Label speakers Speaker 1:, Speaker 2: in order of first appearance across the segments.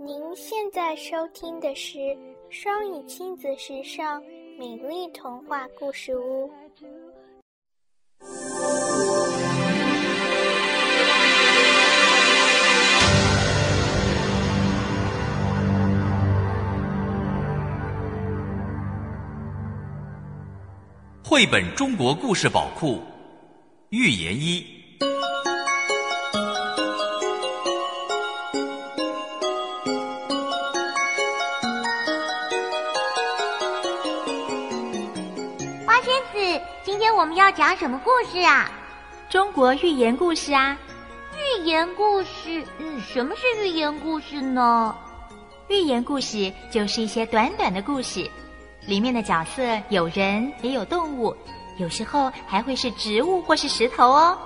Speaker 1: 您现在收听的是双语亲子时尚美丽童话故事屋。
Speaker 2: 绘本中国故事宝库，寓言一。
Speaker 3: 今天我们要讲什么故事啊？
Speaker 4: 中国寓言故事啊。
Speaker 3: 寓言故事，嗯，什么是寓言故事呢？
Speaker 4: 寓言故事就是一些短短的故事。里面的角色有人也有动物，有时候还会是植物或是石头哦。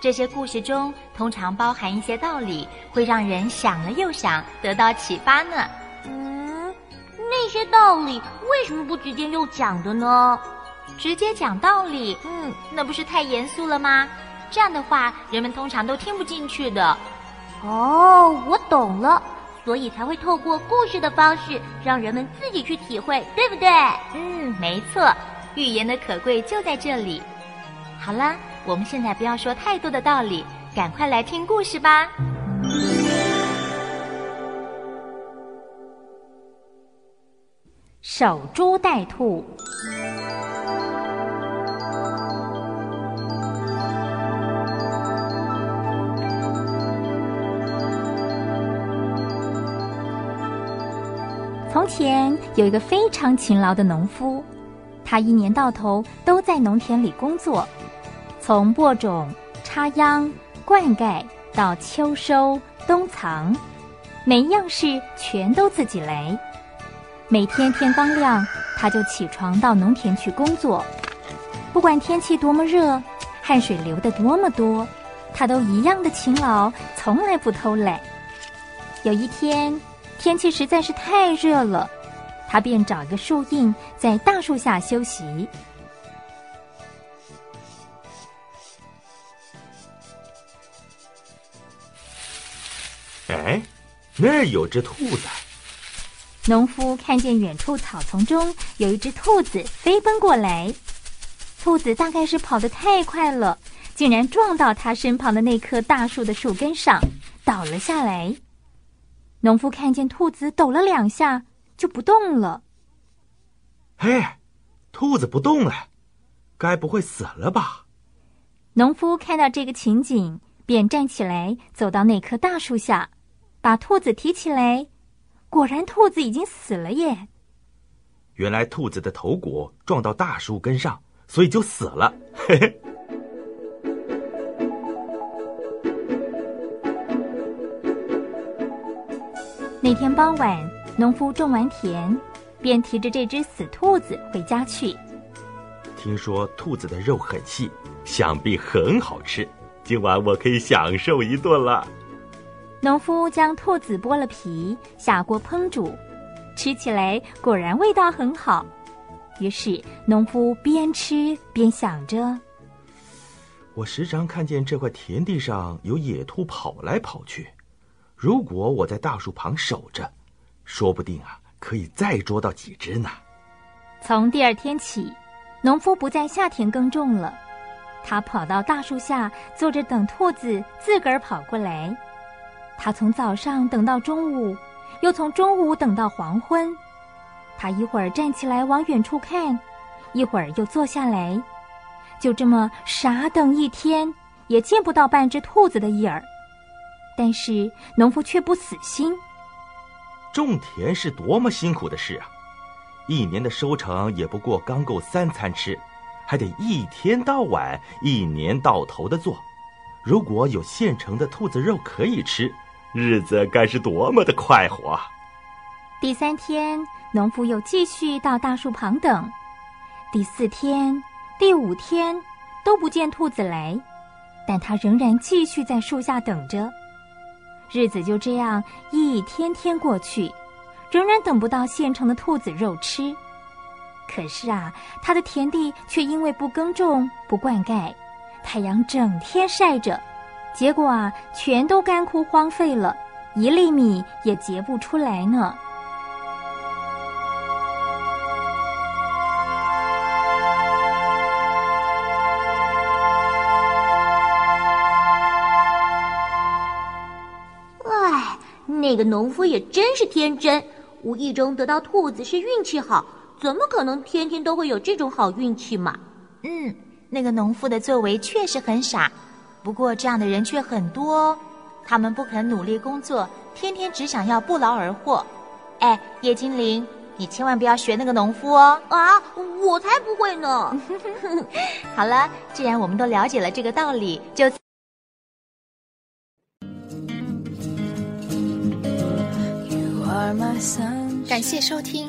Speaker 4: 这些故事中通常包含一些道理，会让人想了又想，得到启发呢。
Speaker 3: 嗯，那些道理为什么不直接又讲的呢？
Speaker 4: 直接讲道理，嗯，那不是太严肃了吗？这样的话，人们通常都听不进去的。
Speaker 3: 哦，我懂了。所以才会透过故事的方式，让人们自己去体会，对不对？
Speaker 4: 嗯，没错。寓言的可贵就在这里。好了，我们现在不要说太多的道理，赶快来听故事吧。守株待兔。从前有一个非常勤劳的农夫，他一年到头都在农田里工作，从播种、插秧、灌溉到秋收、冬藏，每一样事全都自己来。每天天刚亮，他就起床到农田去工作，不管天气多么热，汗水流得多么多，他都一样的勤劳，从来不偷懒。有一天。天气实在是太热了，他便找一个树荫，在大树下休息。
Speaker 5: 哎，那儿有只兔子。
Speaker 4: 农夫看见远处草丛中有一只兔子飞奔过来，兔子大概是跑得太快了，竟然撞到他身旁的那棵大树的树根上，倒了下来。农夫看见兔子抖了两下，就不动了。
Speaker 5: 嘿，兔子不动了，该不会死了吧？
Speaker 4: 农夫看到这个情景，便站起来，走到那棵大树下，把兔子提起来。果然，兔子已经死了耶！
Speaker 5: 原来兔子的头骨撞到大树根上，所以就死了。嘿嘿。
Speaker 4: 那天傍晚，农夫种完田，便提着这只死兔子回家去。
Speaker 5: 听说兔子的肉很细，想必很好吃。今晚我可以享受一顿了。
Speaker 4: 农夫将兔子剥了皮，下锅烹煮，吃起来果然味道很好。于是，农夫边吃边想着：
Speaker 5: 我时常看见这块田地上有野兔跑来跑去。如果我在大树旁守着，说不定啊，可以再捉到几只呢。
Speaker 4: 从第二天起，农夫不在夏田耕种了，他跑到大树下坐着等兔子自个儿跑过来。他从早上等到中午，又从中午等到黄昏。他一会儿站起来往远处看，一会儿又坐下来，就这么傻等一天，也见不到半只兔子的影儿。但是农夫却不死心。
Speaker 5: 种田是多么辛苦的事啊！一年的收成也不过刚够三餐吃，还得一天到晚、一年到头的做。如果有现成的兔子肉可以吃，日子该是多么的快活！
Speaker 4: 第三天，农夫又继续到大树旁等。第四天、第五天都不见兔子来，但他仍然继续在树下等着。日子就这样一天天过去，仍然等不到现成的兔子肉吃。可是啊，他的田地却因为不耕种、不灌溉，太阳整天晒着，结果啊，全都干枯荒废了，一粒米也结不出来呢。
Speaker 3: 那个农夫也真是天真，无意中得到兔子是运气好，怎么可能天天都会有这种好运气嘛？
Speaker 6: 嗯，那个农夫的作为确实很傻，不过这样的人却很多，他们不肯努力工作，天天只想要不劳而获。哎，叶精灵，你千万不要学那个农夫哦！
Speaker 3: 啊，我才不会呢！
Speaker 6: 好了，既然我们都了解了这个道理，就。
Speaker 7: 感谢收听。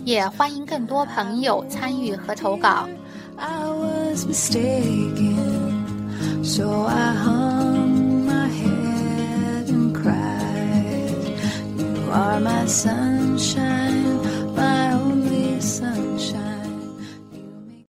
Speaker 7: 也欢迎更多朋友参与和投稿。